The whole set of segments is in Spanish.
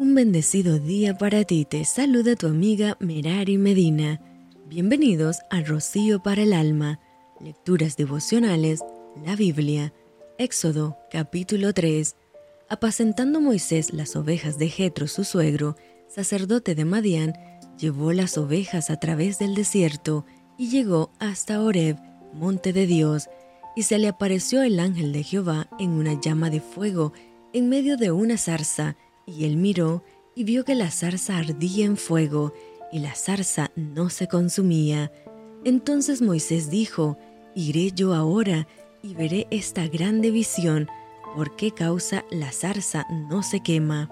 Un bendecido día para ti, te saluda tu amiga Merari Medina. Bienvenidos a Rocío para el Alma, Lecturas Devocionales, la Biblia, Éxodo capítulo 3. Apacentando Moisés las ovejas de Jetro, su suegro, sacerdote de Madián, llevó las ovejas a través del desierto y llegó hasta Horeb, monte de Dios, y se le apareció el ángel de Jehová en una llama de fuego en medio de una zarza, y él miró y vio que la zarza ardía en fuego, y la zarza no se consumía. Entonces Moisés dijo, Iré yo ahora y veré esta grande visión, por qué causa la zarza no se quema.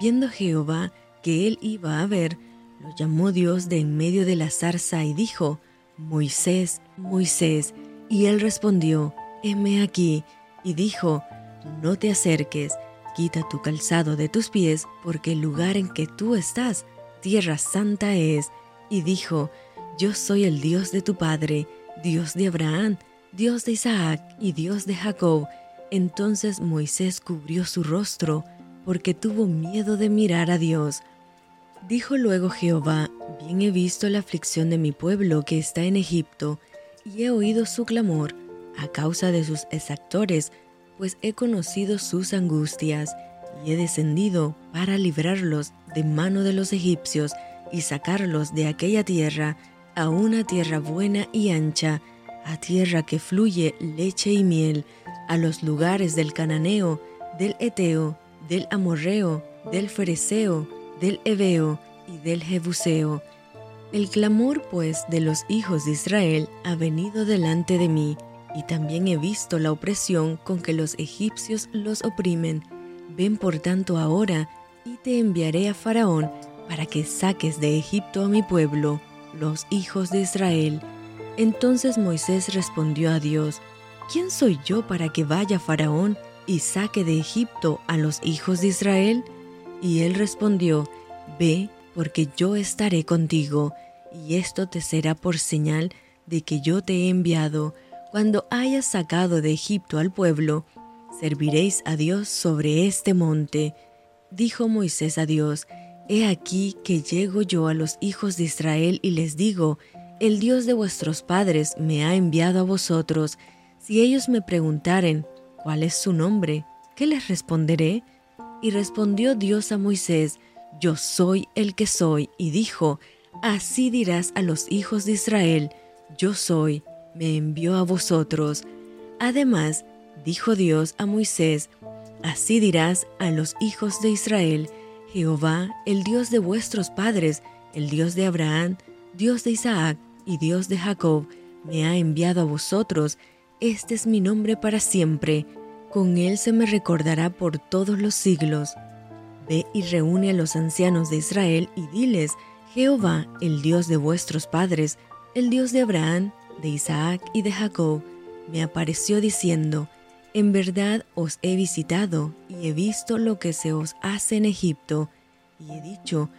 Viendo Jehová que él iba a ver, lo llamó Dios de en medio de la zarza y dijo, Moisés, Moisés, y él respondió, heme aquí, y dijo, no te acerques, quita tu calzado de tus pies, porque el lugar en que tú estás, tierra santa es. Y dijo, Yo soy el Dios de tu Padre, Dios de Abraham, Dios de Isaac y Dios de Jacob. Entonces Moisés cubrió su rostro, porque tuvo miedo de mirar a Dios. Dijo luego Jehová, Bien he visto la aflicción de mi pueblo que está en Egipto, y he oído su clamor a causa de sus exactores, pues he conocido sus angustias, y he descendido para librarlos de mano de los egipcios y sacarlos de aquella tierra a una tierra buena y ancha, a tierra que fluye leche y miel, a los lugares del cananeo, del eteo, del amorreo, del fereceo, del heveo y del jebuseo. El clamor, pues, de los hijos de Israel ha venido delante de mí, y también he visto la opresión con que los egipcios los oprimen. Ven por tanto ahora, y te enviaré a Faraón, para que saques de Egipto a mi pueblo, los hijos de Israel. Entonces Moisés respondió a Dios, ¿quién soy yo para que vaya Faraón y saque de Egipto a los hijos de Israel? Y él respondió, Ve, porque yo estaré contigo, y esto te será por señal de que yo te he enviado cuando hayas sacado de Egipto al pueblo, serviréis a Dios sobre este monte. Dijo Moisés a Dios, He aquí que llego yo a los hijos de Israel y les digo, El Dios de vuestros padres me ha enviado a vosotros. Si ellos me preguntaren, ¿cuál es su nombre? ¿Qué les responderé? Y respondió Dios a Moisés, Yo soy el que soy, y dijo, Así dirás a los hijos de Israel, Yo soy me envió a vosotros. Además, dijo Dios a Moisés, Así dirás a los hijos de Israel, Jehová, el Dios de vuestros padres, el Dios de Abraham, Dios de Isaac y Dios de Jacob, me ha enviado a vosotros, este es mi nombre para siempre, con él se me recordará por todos los siglos. Ve y reúne a los ancianos de Israel y diles, Jehová, el Dios de vuestros padres, el Dios de Abraham, de Isaac y de Jacob, me apareció diciendo, En verdad os he visitado y he visto lo que se os hace en Egipto, y he dicho,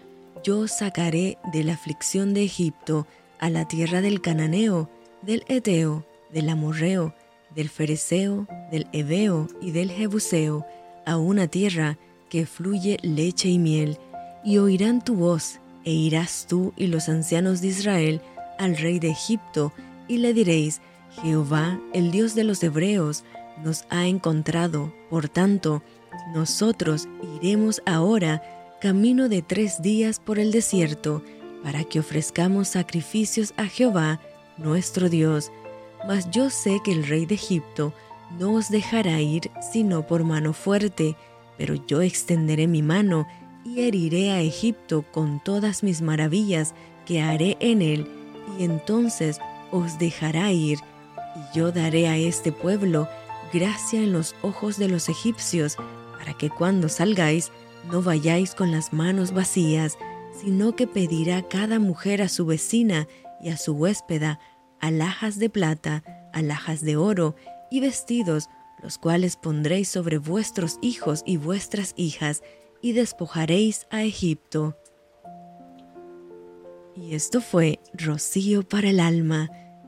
Yo os sacaré de la aflicción de Egipto a la tierra del Cananeo, del Eteo, del Amorreo, del Fereceo, del Ebeo y del Jebuseo, a una tierra que fluye leche y miel, y oirán tu voz, e irás tú y los ancianos de Israel al rey de Egipto, y le diréis, Jehová, el Dios de los Hebreos, nos ha encontrado, por tanto, nosotros iremos ahora camino de tres días por el desierto, para que ofrezcamos sacrificios a Jehová, nuestro Dios. Mas yo sé que el rey de Egipto no os dejará ir sino por mano fuerte, pero yo extenderé mi mano y heriré a Egipto con todas mis maravillas que haré en él, y entonces os dejará ir, y yo daré a este pueblo gracia en los ojos de los egipcios, para que cuando salgáis no vayáis con las manos vacías, sino que pedirá cada mujer a su vecina y a su huéspeda alhajas de plata, alhajas de oro y vestidos, los cuales pondréis sobre vuestros hijos y vuestras hijas, y despojaréis a Egipto. Y esto fue Rocío para el alma